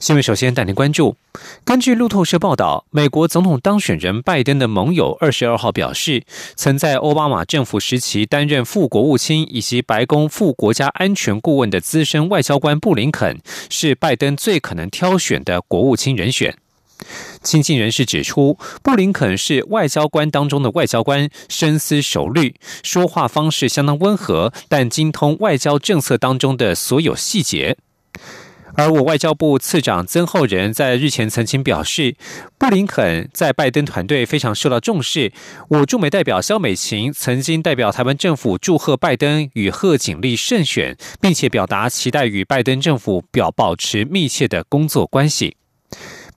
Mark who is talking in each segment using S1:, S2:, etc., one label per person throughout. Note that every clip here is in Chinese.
S1: 新闻首先带您关注。根据路透社报道，美国总统当选人拜登的盟友二十二号表示，曾在奥巴马政府时期担任副国务卿以及白宫副国家安全顾问的资深外交官布林肯是拜登最可能挑选的国务卿人选。亲近人士指出，布林肯是外交官当中的外交官，深思熟虑，说话方式相当温和，但精通外交政策当中的所有细节。而我外交部次长曾厚仁在日前曾经表示，布林肯在拜登团队非常受到重视。我驻美代表肖美琴曾经代表台湾政府祝贺拜登与贺锦丽胜选，并且表达期待与拜登政府表保持密切的工作关系。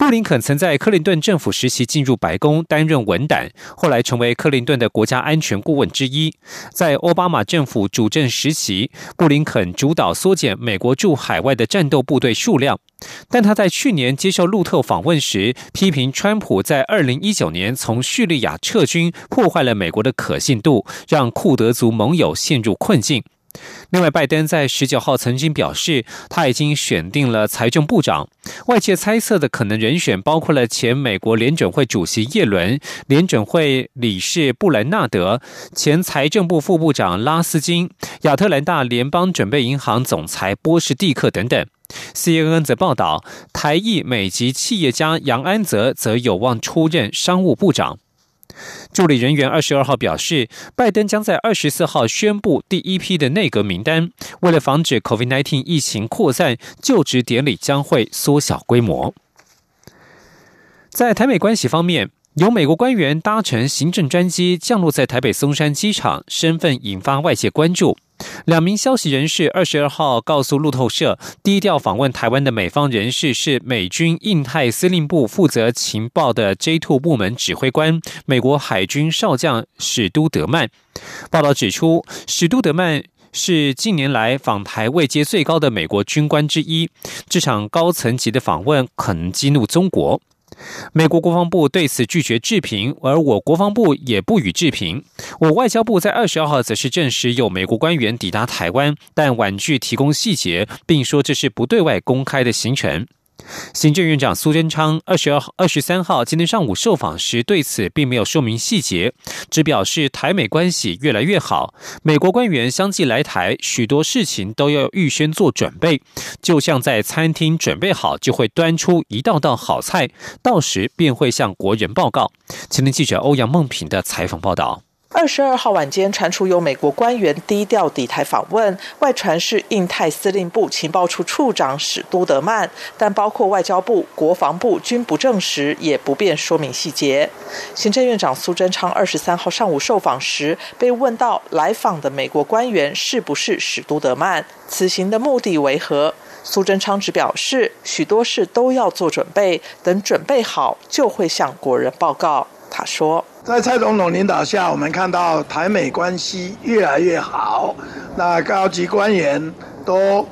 S1: 布林肯曾在克林顿政府时期进入白宫担任文胆，后来成为克林顿的国家安全顾问之一。在奥巴马政府主政时期，布林肯主导缩减美国驻海外的战斗部队数量。但他在去年接受路透访问时，批评川普在二零一九年从叙利亚撤军，破坏了美国的可信度，让库德族盟友陷入困境。另外，拜登在十九号曾经表示，他已经选定了财政部长。外界猜测的可能人选包括了前美国联准会主席耶伦、联准会理事布兰纳德、前财政部副部长拉斯金、亚特兰大联邦准备银行总裁波士蒂克等等。CNN 则报道，台裔美籍企业家杨安泽则有望出任商务部长。助理人员二十二号表示，拜登将在二十四号宣布第一批的内阁名单。为了防止 COVID-19 疫情扩散，就职典礼将会缩小规模。在台美关系方面，有美国官员搭乘行政专机降落在台北松山机场，身份引发外界关注。两名消息人士二十二号告诉路透社，低调访问台湾的美方人士是美军印太司令部负责情报的 J Two 部门指挥官，美国海军少将史都德曼。报道指出，史都德曼是近年来访台位阶最高的美国军官之一，这场高层级的访问可能激怒中国。美国国防部对此拒绝置评，而我国防部也不予置评。我外交部在二十二号则是证实有美国官员抵达台湾，但婉拒提供细节，并说这是不对外公开的行程。行政院长苏贞昌二十二号、二十三号今天上午受访时，对此并没有说明细节，只表示台美关系越来越好。美国官员相继来台，许多事情都要预先做准备，就像在餐厅准备好就会端出一道道好菜，到时便会向国人报告。前天记者欧阳梦平的采访报道。
S2: 二十二号晚间传出有美国官员低调抵台访问，外传是印太司令部情报处处长史都德曼，但包括外交部、国防部均不证实，也不便说明细节。行政院长苏贞昌二十三号上午受访时，被问到来访的美国官员是不是史都德曼，此行的目的为何？苏贞昌只表示，许多事都要做准备，等准备好就会向国人报告。他说。
S3: 在蔡总统领导下，我们看到台美关系越来越好，那高级官员都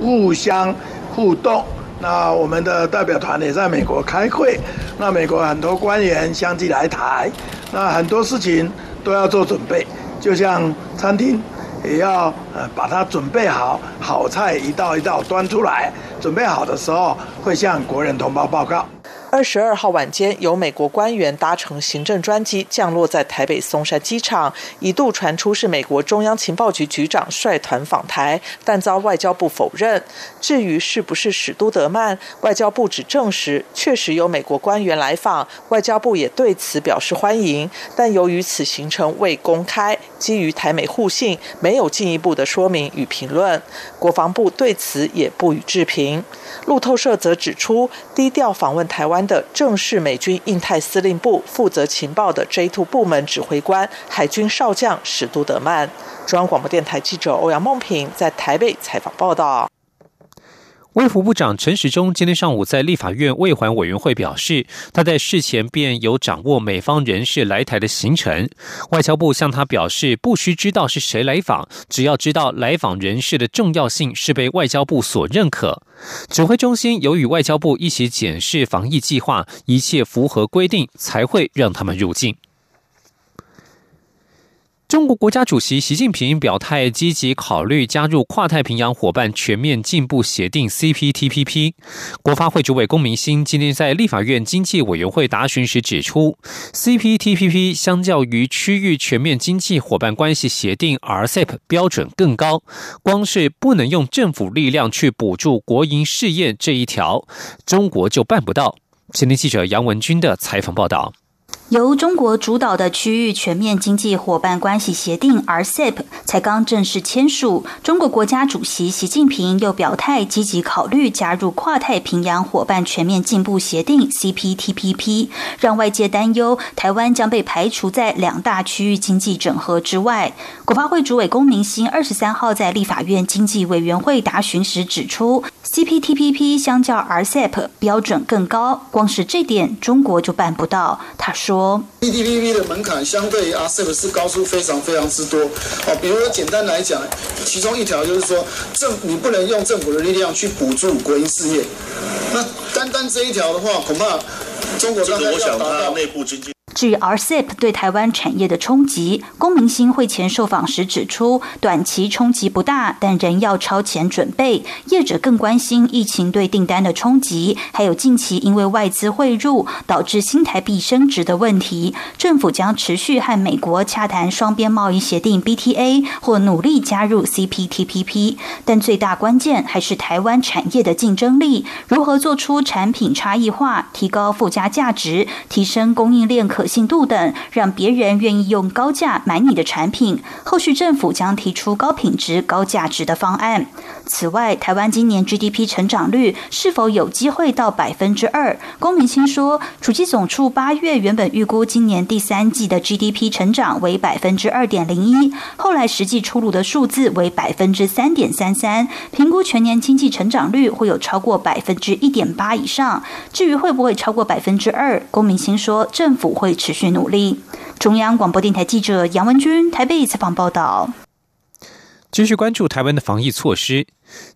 S3: 互相互动。那我们的代表团也在美国开会，那美国很多官员相继来台，那很多事情都要做准备，就像餐厅也要呃把它准备好，好菜一道一道端出来，准备好的时候会向国人同胞报告。
S2: 二十二号晚间，有美国官员搭乘行政专机降落在台北松山机场，一度传出是美国中央情报局局长率团访台，但遭外交部否认。至于是不是史都德曼，外交部只证实确实有美国官员来访，外交部也对此表示欢迎。但由于此行程未公开，基于台美互信，没有进一步的说明与评论。国防部对此也不予置评。路透社则指出，低调访问台湾。的正是美军印太司令部负责情报的 J2 部门指挥官海军少将史都德曼。中央广播电台记者欧阳梦平在台北采访报道。
S1: 卫福部长陈时中今天上午在立法院卫环委员会表示，他在事前便有掌握美方人士来台的行程。外交部向他表示，不需知道是谁来访，只要知道来访人士的重要性是被外交部所认可。指挥中心有与外交部一起检视防疫计划，一切符合规定，才会让他们入境。中国国家主席习近平表态，积极考虑加入跨太平洋伙伴全面进步协定 （CPTPP）。国发会主委龚明鑫今天在立法院经济委员会答询时指出，CPTPP 相较于区域全面经济伙伴关系协定 （RCEP） 标准更高，光是不能用政府力量去补助国营事业这一条，中国就办不到。前天记者杨文军的采访报道。
S4: 由中国主导的区域全面经济伙伴关系协定 （RCEP） 才刚正式签署，中国国家主席习近平又表态积极考虑加入跨太平洋伙伴全面进步协定 （CPTPP），让外界担忧台湾将被排除在两大区域经济整合之外。国发会主委龚明鑫二十三号在立法院经济委员会答询时指出，CPTPP 相较 RCEP 标准更高，光是这点中国就办不到。他说。
S5: P T P P 的门槛相对 R C E P 是高出非常非常之多。哦，比如说简单来讲，其中一条就是说，政你不能用政府的力量去补助国营事业。那单单这一条的话，恐怕中国刚才要达到内部经济。
S4: 至于 RCEP 对台湾产业的冲击，龚明星会前受访时指出，短期冲击不大，但仍要超前准备。业者更关心疫情对订单的冲击，还有近期因为外资汇入导致新台币升值的问题。政府将持续和美国洽谈双边贸易协定 BTA，或努力加入 CPTPP。但最大关键还是台湾产业的竞争力，如何做出产品差异化，提高附加价值，提升供应链可。可信度等，让别人愿意用高价买你的产品。后续政府将提出高品质、高价值的方案。此外，台湾今年 GDP 成长率是否有机会到百分之二？龚明鑫说，主机总处八月原本预估今年第三季的 GDP 成长为百分之二点零一，后来实际出炉的数字为百分之三点三三，评估全年经济成长率会有超过百分之一点八以上。至于会不会超过百分之二，龚明鑫说，政府会。持续努力。中央广播电台记者杨文君台北采访报道。
S1: 继续关注台湾的防疫措施，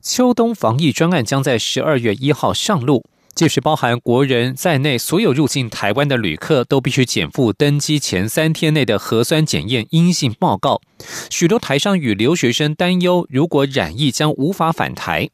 S1: 秋冬防疫专案将在十二月一号上路。届时，包含国人在内，所有入境台湾的旅客都必须减负登机前三天内的核酸检验阴性报告。许多台商与留学生担忧，如果染疫将无法返台。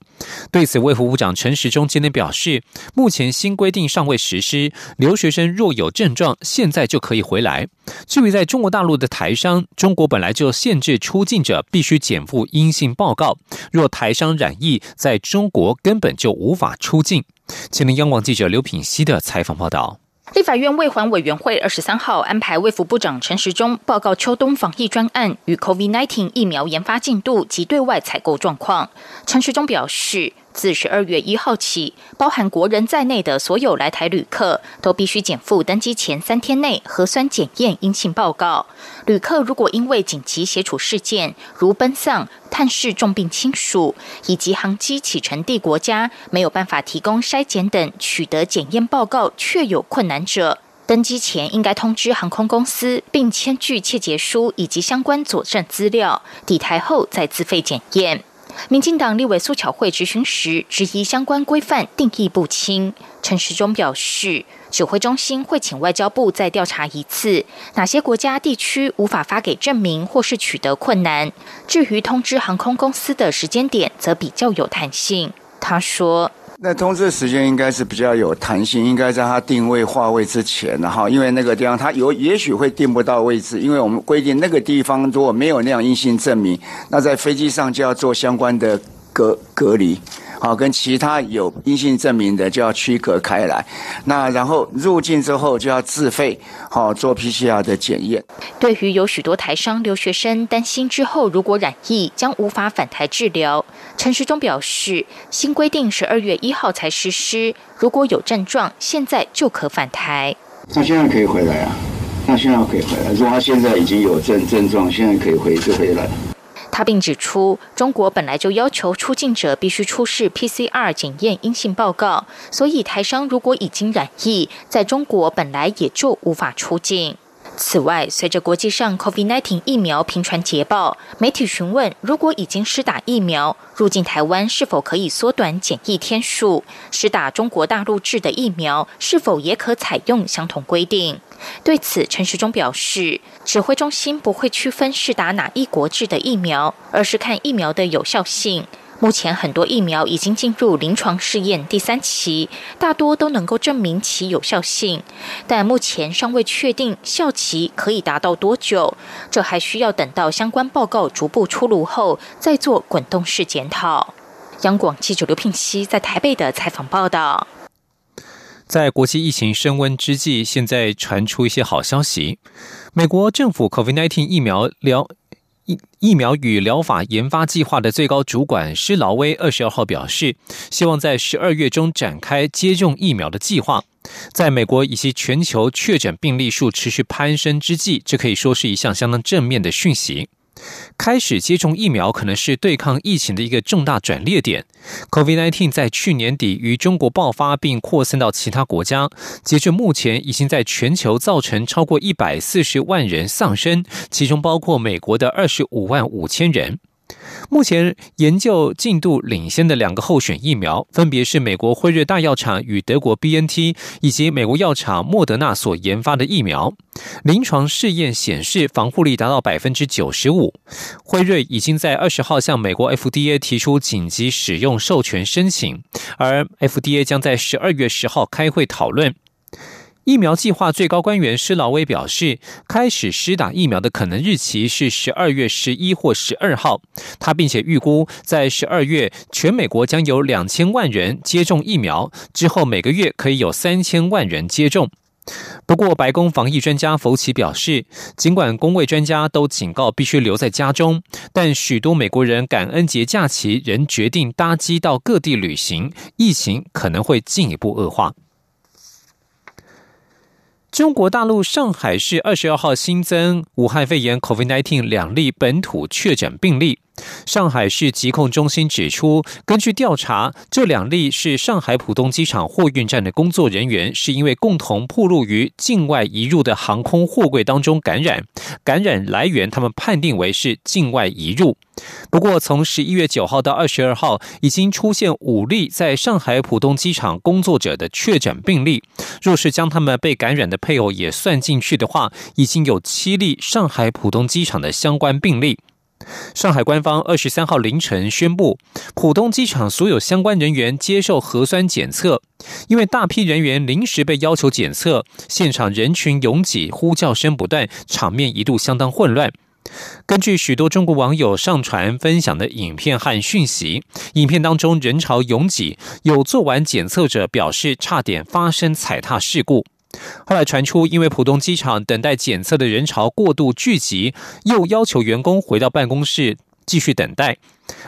S1: 对此，卫福部长陈时中今天表示，目前新规定尚未实施，留学生若有症状，现在就可以回来。至于在中国大陆的台商，中国本来就限制出境者必须减负阴性报告，若台商染疫，在中国根本就无法出境。前天央广记者刘品熙的采访报道。
S6: 立法院卫环委员会二十三号安排卫福部长陈时中报告秋冬防疫专案与 COVID nineteen 疫苗研发进度及对外采购状况。陈时中表示。自十二月一号起，包含国人在内的所有来台旅客都必须减负登机前三天内核酸检验阴性报告。旅客如果因为紧急协处事件，如奔丧、探视重病亲属，以及航机启程地国家没有办法提供筛检等取得检验报告，确有困难者，登机前应该通知航空公司，并签具切结书以及相关佐证资料，抵台后再自费检验。民进党立委苏巧慧执行时，质疑相关规范定义不清。陈时中表示，指挥中心会请外交部再调查一次，哪些国家地区无法发给证明或是取得困难。至于通知航空公司的时间点，则比较有弹性。他说。
S7: 那通知时间应该是比较有弹性，应该在它定位划位之前，然后，因为那个地方它有也许会定不到位置，因为我们规定那个地方如果没有那样硬性证明，那在飞机上就要做相关的隔隔离。好，跟其他有阴性证明的就要区隔开来。那然后入境之后就要自费，好做 PCR 的检验。
S6: 对于有许多台商留学生担心之后如果染疫将无法返台治疗，陈时中表示，新规定十二月一号才实施，如果有症状，现在就可返台。
S7: 那现在可以回来啊，那现在可以回来。如果他现在已经有症症状，现在可以回就回来。
S6: 他并指出，中国本来就要求出境者必须出示 PCR 检验阴性报告，所以台商如果已经染疫，在中国本来也就无法出境。此外，随着国际上 COVID-19 疫苗频传捷报，媒体询问，如果已经施打疫苗入境台湾，是否可以缩短检疫天数？施打中国大陆制的疫苗，是否也可采用相同规定？对此，陈时中表示，指挥中心不会区分施打哪一国制的疫苗，而是看疫苗的有效性。目前很多疫苗已经进入临床试验第三期，大多都能够证明其有效性，但目前尚未确定效期可以达到多久，这还需要等到相关报告逐步出炉后再做滚动式检讨。央广记者刘聘熙在台北的采访报道。
S1: 在国际疫情升温之际，现在传出一些好消息，美国政府 COVID-19 疫苗疗。疫苗与疗法研发计划的最高主管施劳威二十二号表示，希望在十二月中展开接种疫苗的计划。在美国以及全球确诊病例数持续攀升之际，这可以说是一项相当正面的讯息。开始接种疫苗可能是对抗疫情的一个重大转捩点。COVID-19 在去年底于中国爆发并扩散到其他国家，截至目前已经在全球造成超过一百四十万人丧生，其中包括美国的二十五万五千人。目前研究进度领先的两个候选疫苗，分别是美国辉瑞大药厂与德国 BNT 以及美国药厂莫德纳所研发的疫苗。临床试验显示防护力达到百分之九十五。辉瑞已经在二十号向美国 FDA 提出紧急使用授权申请，而 FDA 将在十二月十号开会讨论。疫苗计划最高官员施劳威表示，开始施打疫苗的可能日期是十二月十一或十二号。他并且预估，在十二月，全美国将有两千万人接种疫苗，之后每个月可以有三千万人接种。不过，白宫防疫专家福奇表示，尽管工位专家都警告必须留在家中，但许多美国人感恩节假期仍决定搭机到各地旅行，疫情可能会进一步恶化。中国大陆上海市二十二号新增武汉肺炎 （COVID-19） 两例本土确诊病例。上海市疾控中心指出，根据调查，这两例是上海浦东机场货运站的工作人员，是因为共同暴露于境外移入的航空货柜当中感染，感染来源他们判定为是境外移入。不过，从十一月九号到二十二号，已经出现五例在上海浦东机场工作者的确诊病例。若是将他们被感染的配偶也算进去的话，已经有七例上海浦东机场的相关病例。上海官方二十三号凌晨宣布，浦东机场所有相关人员接受核酸检测。因为大批人员临时被要求检测，现场人群拥挤，呼叫声不断，场面一度相当混乱。根据许多中国网友上传分享的影片和讯息，影片当中人潮拥挤，有做完检测者表示差点发生踩踏事故。后来传出，因为浦东机场等待检测的人潮过度聚集，又要求员工回到办公室继续等待。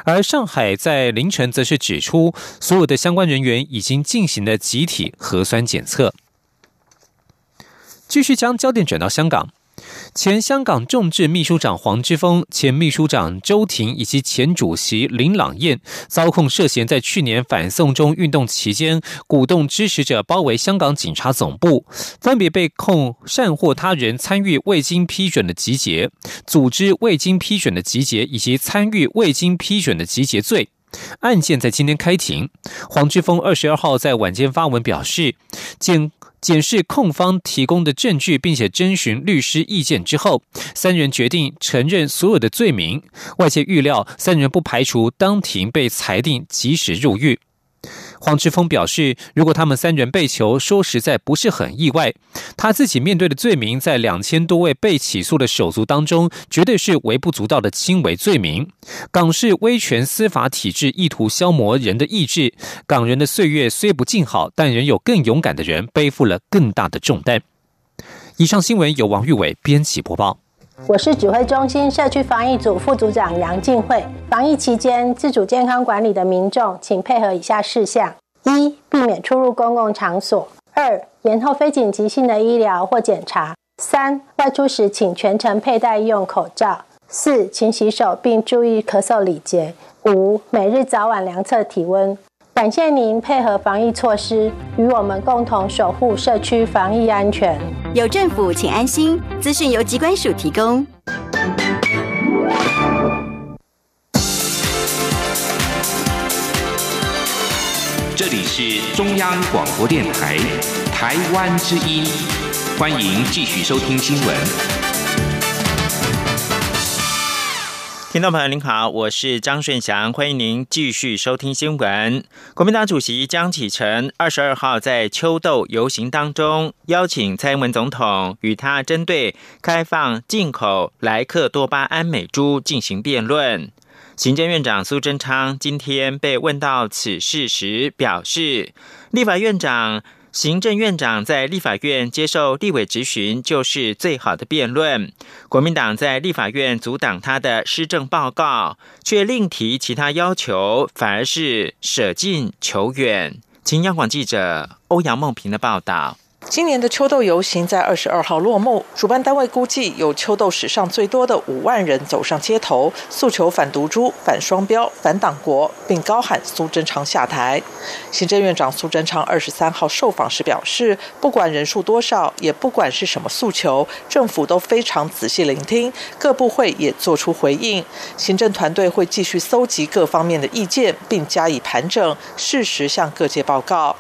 S1: 而上海在凌晨则是指出，所有的相关人员已经进行了集体核酸检测。继续将焦点转到香港。前香港众志秘书长黄之锋、前秘书长周庭以及前主席林朗彦遭控涉嫌在去年反送中运动期间鼓动支持者包围香港警察总部，分别被控善获他人参与未经批准的集结、组织未经批准的集结以及参与未经批准的集结罪。案件在今天开庭。黄之锋二十二号在晚间发文表示，检。检视控方提供的证据，并且征询律师意见之后，三人决定承认所有的罪名。外界预料，三人不排除当庭被裁定即时入狱。黄之锋表示，如果他们三人被囚，说实在不是很意外。他自己面对的罪名，在两千多位被起诉的手足当中，绝对是微不足道的轻微罪名。港式威权司法体制意图消磨人的意志，港人的岁月虽不尽好，但仍有更勇敢的人背负了更大的重担。以上新闻由王玉伟编辑播报。
S8: 我是指挥中心社区防疫组副组长杨静慧。防疫期间，自主健康管理的民众，请配合以下事项：一、避免出入公共场所；二、延后非紧急性的医疗或检查；三、外出时请全程佩戴医用口罩；四、勤洗手并注意咳嗽礼节。五、每日早晚量测体温。感谢您配合防疫措施，与我们共同守护社区防疫安全。
S9: 有政府，请安心。资讯由机关署提供。
S10: 这里是中央广播电台台湾之音，欢迎继续收听新闻。
S11: 听众朋友您好，我是张顺祥，欢迎您继续收听新闻。国民党主席江启臣二十二号在秋豆游行当中，邀请蔡英文总统与他针对开放进口莱克多巴胺美猪进行辩论。行政院长苏贞昌今天被问到此事时表示，立法院长。行政院长在立法院接受立委质询，就是最好的辩论。国民党在立法院阻挡他的施政报告，却另提其他要求，反而是舍近求远。请央广记者欧阳梦平的报道。
S2: 今年的秋豆游行在二十二号落幕，主办单位估计有秋豆史上最多的五万人走上街头，诉求反毒株、反双标、反党国，并高喊苏贞昌下台。行政院长苏贞昌二十三号受访时表示，不管人数多少，也不管是什么诉求，政府都非常仔细聆听，各部会也做出回应，行政团队会继续搜集各方面的意见，并加以盘整，适时向各界报告。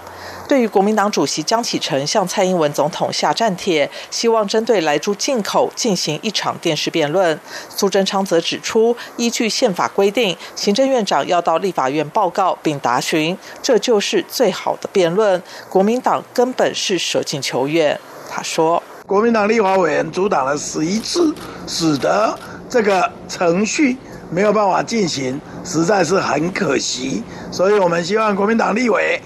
S2: 对于国民党主席江启臣向蔡英文总统下战帖，希望针对来猪进口进行一场电视辩论。苏贞昌则指出，依据宪法规定，行政院长要到立法院报告并答询，这就是最好的辩论。国民党根本是舍近求远。他说，
S3: 国民党立法委员阻挡了十一次，使得这个程序没有办法进行，实在是很可惜。所以我们希望国民党立委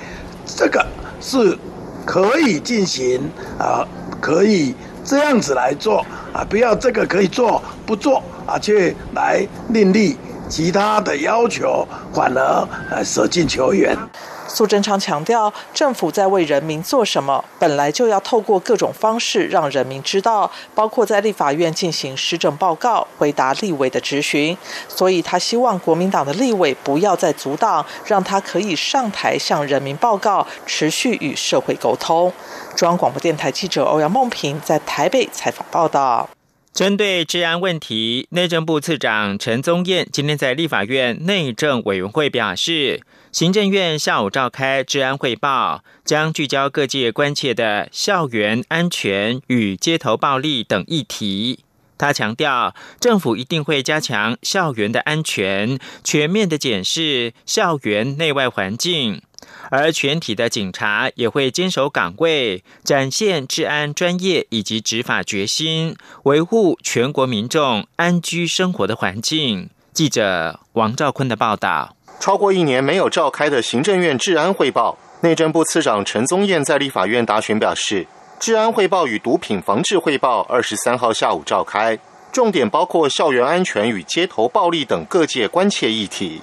S3: 这个。是可以进行啊，可以这样子来做啊，不要这个可以做不做啊，去来另立其他的要求，反而呃舍近求远。
S2: 苏贞昌强调，政府在为人民做什么，本来就要透过各种方式让人民知道，包括在立法院进行施政报告、回答立委的质询。所以他希望国民党的立委不要再阻挡，让他可以上台向人民报告，持续与社会沟通。中央广播电台记者欧阳梦平在台北采访报道。
S11: 针对治安问题，内政部次长陈宗彦今天在立法院内政委员会表示，行政院下午召开治安汇报，将聚焦各界关切的校园安全与街头暴力等议题。他强调，政府一定会加强校园的安全，全面的检视校园内外环境。而全体的警察也会坚守岗位，展现治安专业以及执法决心，维护全国民众安居生活的环境。记者王兆坤的报道：
S12: 超过一年没有召开的行政院治安汇报，内政部次长陈宗彦在立法院答询表示，治安汇报与毒品防治汇报二十三号下午召开，重点包括校园安全与街头暴力等各界关切议题。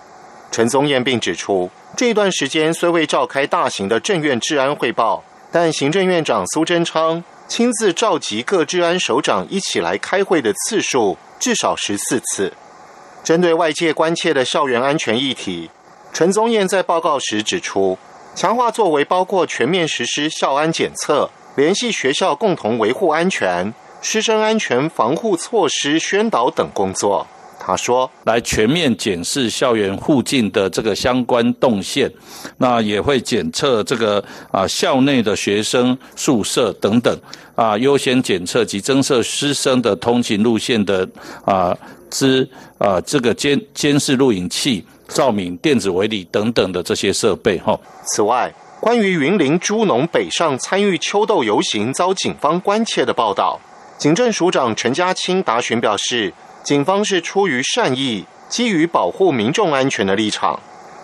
S12: 陈宗彦并指出。这段时间虽未召开大型的政院治安汇报，但行政院长苏贞昌亲自召集各治安首长一起来开会的次数至少十四次。针对外界关切的校园安全议题，陈宗彦在报告时指出，强化作为包括全面实施校安检测、联系学校共同维护安全、师生安全防护措施宣导等工作。他说：“
S13: 来全面检视校园附近的这个相关动线，那也会检测这个啊校内的学生宿舍等等啊，优先检测及增设师生的通勤路线的啊之啊这个监监视录影器、照明、电子围篱等等的这些设备哈。
S12: 此外，关于云林猪农北上参与秋斗游行遭警方关切的报道，警政署长陈家清答询表示。”警方是出于善意，基于保护民众安全的立场。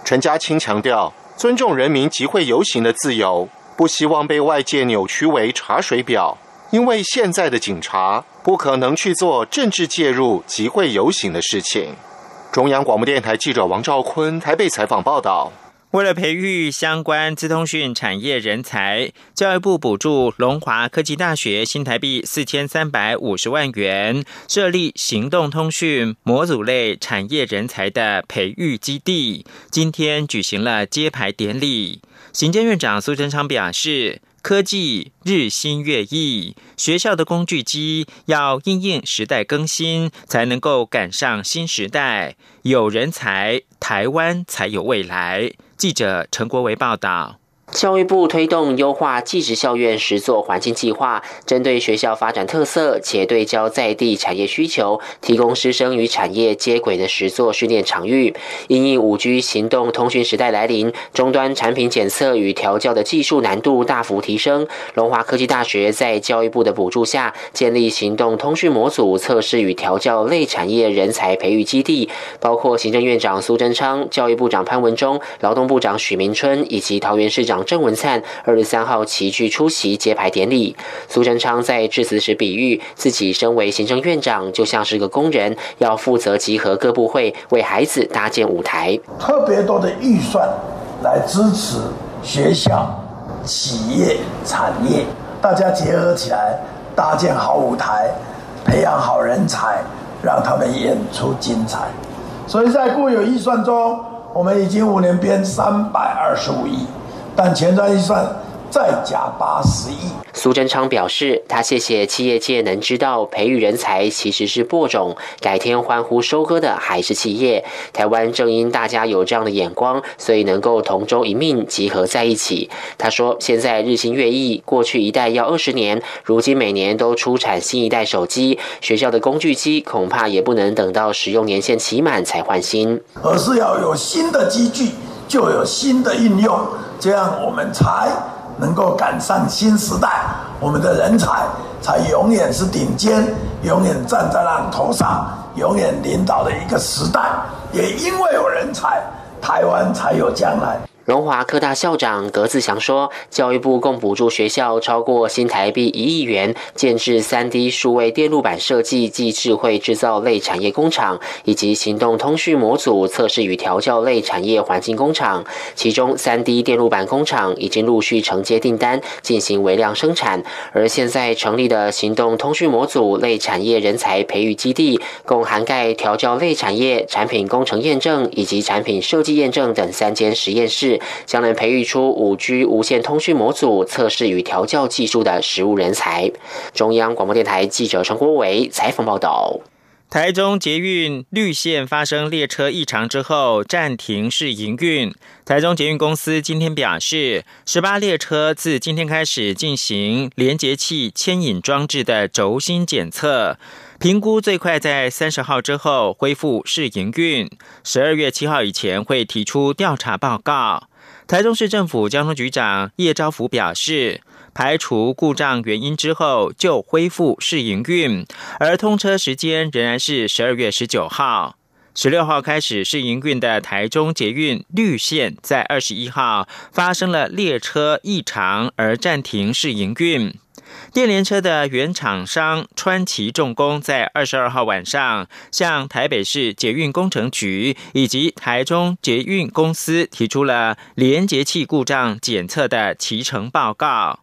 S12: 陈家清强调，尊重人民集会游行的自由，不希望被外界扭曲为查水表。因为现在的警察不可能去做政治介入集会游行的事情。中央广播电台记者王兆坤台北采访报道。
S11: 为了培育相关资通讯产业人才，教育部补助龙华科技大学新台币四千三百五十万元，设立行动通讯模组类产业人才的培育基地。今天举行了揭牌典礼，行政院长苏贞昌表示。科技日新月异，学校的工具机要应应时代更新，才能够赶上新时代。有人才，台湾才有未来。记者陈国维报道。
S14: 教育部推动优化技职校院实作环境计划，针对学校发展特色且对焦在地产业需求，提供师生与产业接轨的实作训练场域。因应五 G 行动通讯时代来临，终端产品检测与调教的技术难度大幅提升。龙华科技大学在教育部的补助下，建立行动通讯模组测试与调教类产业人才培育基地，包括行政院长苏贞昌、教育部长潘文忠、劳动部长许明春以及桃园市长。郑文灿二十三号齐聚出席揭牌典礼。苏贞昌在致辞时比喻，自己身为行政院长，就像是个工人，要负责集合各部会，为孩子搭建舞台。
S3: 特别多的预算来支持学校、企业、产业，大家结合起来，搭建好舞台，培养好人才，让他们演出精彩。所以在固有预算中，我们已经五年编三百二十五亿。但前瞻预算再加八十亿。
S14: 苏贞昌表示，他谢谢企业界能知道培育人才其实是播种，改天欢呼收割的还是企业。台湾正因大家有这样的眼光，所以能够同舟一命，集合在一起。他说，现在日新月异，过去一代要二十年，如今每年都出产新一代手机，学校的工具机恐怕也不能等到使用年限期满才换新，
S3: 而是要有新的机具，就有新的应用。这样我们才能够赶上新时代，我们的人才才永远是顶尖，永远站在浪头上，永远领导的一个时代。也因为有人才，台湾才有将来。
S14: 荣华科大校长葛子祥说，教育部共补助学校超过新台币一亿元，建制三 D 数位电路板设计及智慧制造类产业工厂，以及行动通讯模组测试与调教类产业环境工厂。其中，三 D 电路板工厂已经陆续承接订单，进行微量生产。而现在成立的行动通讯模组类产业人才培育基地，共涵盖调教类产业、产品工程验证以及产品设计验证等三间实验室。将能培育出五 G 无线通讯模组测试与调教技术的实务人才。中央广播电台记者陈国伟采访报道。
S11: 台中捷运绿线发生列车异常之后，暂停试营运。台中捷运公司今天表示，十八列车自今天开始进行连接器牵引装置的轴心检测。评估最快在三十号之后恢复试营运，十二月七号以前会提出调查报告。台中市政府交通局长叶昭福表示，排除故障原因之后就恢复试营运，而通车时间仍然是十二月十九号。十六号开始试营运的台中捷运绿线，在二十一号发生了列车异常而暂停试营运。电联车的原厂商川崎重工在二十二号晚上向台北市捷运工程局以及台中捷运公司提出了连接器故障检测的提成报告。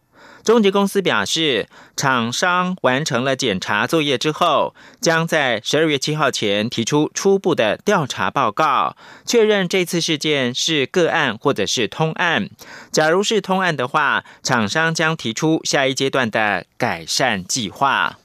S11: 中捷公司表示，厂商完成了检查作业之后，将在十二月七号前提出初步的调查报告，确认这次事件是个案或者是通案。假如是通案的话，厂商将提出下一阶段的改善计划。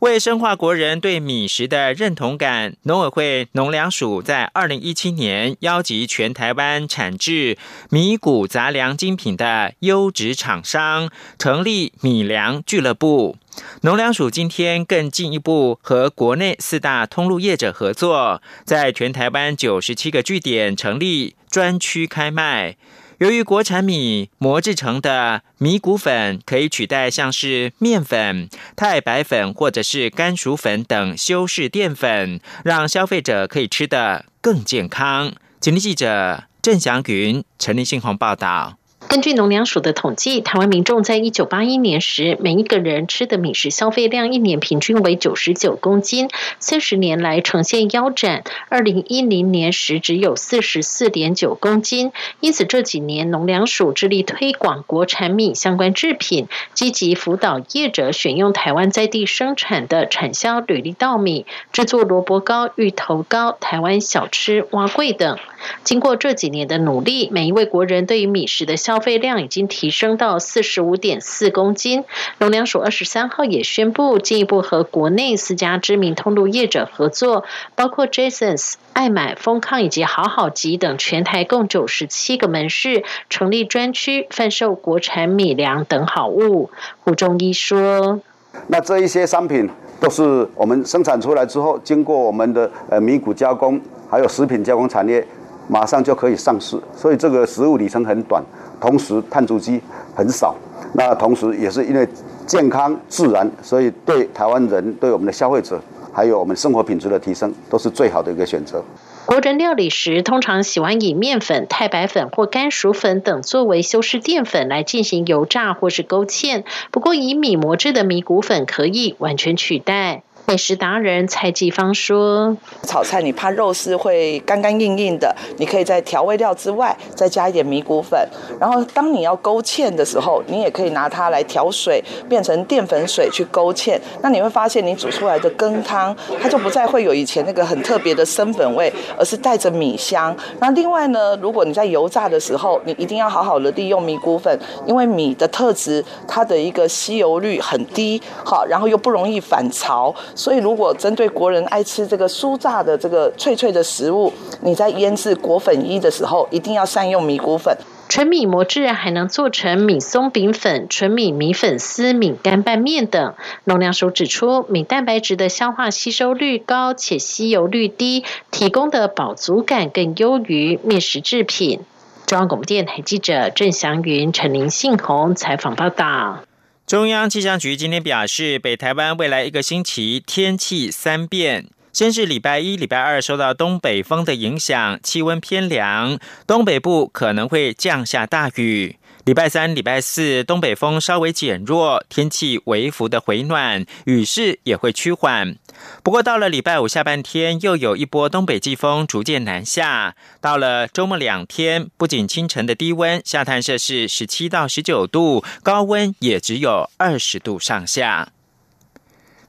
S11: 为深化国人对米食的认同感，农委会农粮署在二零一七年邀集全台湾产制米谷杂粮精品的优质厂商，成立米粮俱乐部。农粮署今天更进一步和国内四大通路业者合作，在全台湾九十七个据点成立专区开卖。由于国产米磨制成的米谷粉可以取代像是面粉、太白粉或者是甘薯粉等修饰淀粉，让消费者可以吃得更健康。吉林记者郑祥云、陈立信宏报道。
S15: 根据农粮署的统计，台湾民众在一九八一年时，每一个人吃的米食消费量一年平均为九十九公斤，三十年来呈现腰斩。二零一零年时只有四十四点九公斤，因此这几年农粮署致力推广国产米相关制品，积极辅导业者选用台湾在地生产的产销履历稻米，制作萝卜糕、芋头糕、台湾小吃、蛙桂等。经过这几年的努力，每一位国人对于米食的消消费量已经提升到四十五点四公斤。农粮署二十三号也宣布，进一步和国内四家知名通路业者合作，包括 Jasons、爱买、丰康以及好好集等全台共九十七个门市，成立专区贩售国产米粮等好物。胡中一说：“
S16: 那这一些商品都是我们生产出来之后，经过我们的呃米谷加工，还有食品加工产业。”马上就可以上市，所以这个食物里程很短，同时碳足迹很少。那同时也是因为健康自然，所以对台湾人、对我们的消费者，还有我们生活品质的提升，都是最好的一个选择。
S15: 国人料理时通常喜欢以面粉、太白粉或甘薯粉等作为修饰淀粉来进行油炸或是勾芡，不过以米磨制的米谷粉可以完全取代。美食达人蔡继芳说：“
S17: 炒菜你怕肉丝会干干硬硬的，你可以在调味料之外再加一点米谷粉。然后当你要勾芡的时候，你也可以拿它来调水，变成淀粉水去勾芡。那你会发现，你煮出来的羹汤，它就不再会有以前那个很特别的生粉味，而是带着米香。那另外呢，如果你在油炸的时候，你一定要好好的利用米谷粉，因为米的特质，它的一个吸油率很低，好，然后又不容易反潮。”所以，如果针对国人爱吃这个酥炸的这个脆脆的食物，你在腌制果粉衣的时候，一定要善用米谷粉。
S15: 纯米磨制还能做成米松饼粉、纯米米粉丝、米干拌面等。农粮署指出，米蛋白质的消化吸收率高且吸油率低，提供的饱足感更优于面食制品。中央广播电台记者郑祥云、陈林信宏采访报道。
S11: 中央气象局今天表示，北台湾未来一个星期天气三变。先是礼拜一、礼拜二受到东北风的影响，气温偏凉，东北部可能会降下大雨。礼拜三、礼拜四，东北风稍微减弱，天气微幅的回暖，雨势也会趋缓。不过到了礼拜五下半天，又有一波东北季风逐渐南下。到了周末两天，不仅清晨的低温下探摄氏十七到十九度，高温也只有二十度上下。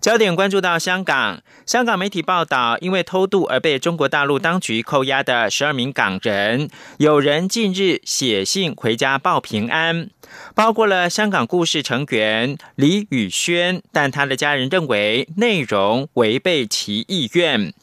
S11: 焦点关注到香港，香港媒体报道，因为偷渡而被中国大陆当局扣押的十二名港人，有人近日写信回家报平安，包括了香港故事成员李宇轩，但他的家人认为内容违背其意愿。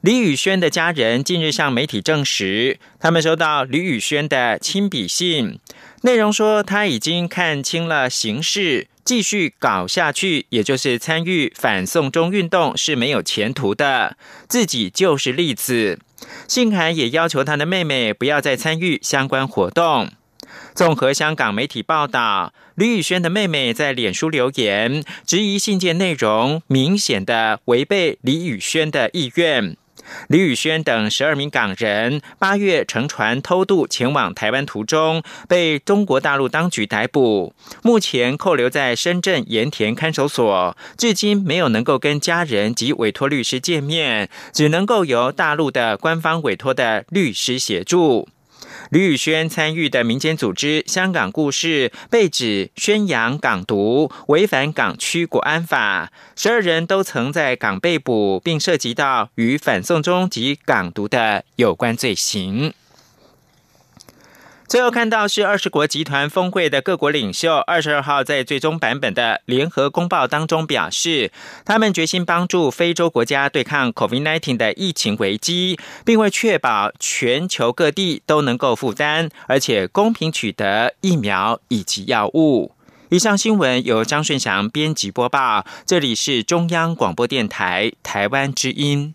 S11: 李宇轩的家人近日向媒体证实，他们收到李宇轩的亲笔信，内容说他已经看清了形势。继续搞下去，也就是参与反送中运动是没有前途的，自己就是例子。信函也要求他的妹妹不要再参与相关活动。综合香港媒体报道，李宇轩的妹妹在脸书留言，质疑信件内容明显的违背李宇轩的意愿。李宇轩等十二名港人八月乘船偷渡前往台湾途中，被中国大陆当局逮捕，目前扣留在深圳盐田看守所，至今没有能够跟家人及委托律师见面，只能够由大陆的官方委托的律师协助。李宇轩参与的民间组织“香港故事”被指宣扬港独，违反港区国安法。十二人都曾在港被捕，并涉及到与反送中及港独的有关罪行。最后看到是二十国集团峰会的各国领袖，二十二号在最终版本的联合公报当中表示，他们决心帮助非洲国家对抗 COVID-19 的疫情危机，并会确保全球各地都能够负担，而且公平取得疫苗以及药物。以上新闻由张顺祥编辑播报，这里是中央广播电台台湾之音。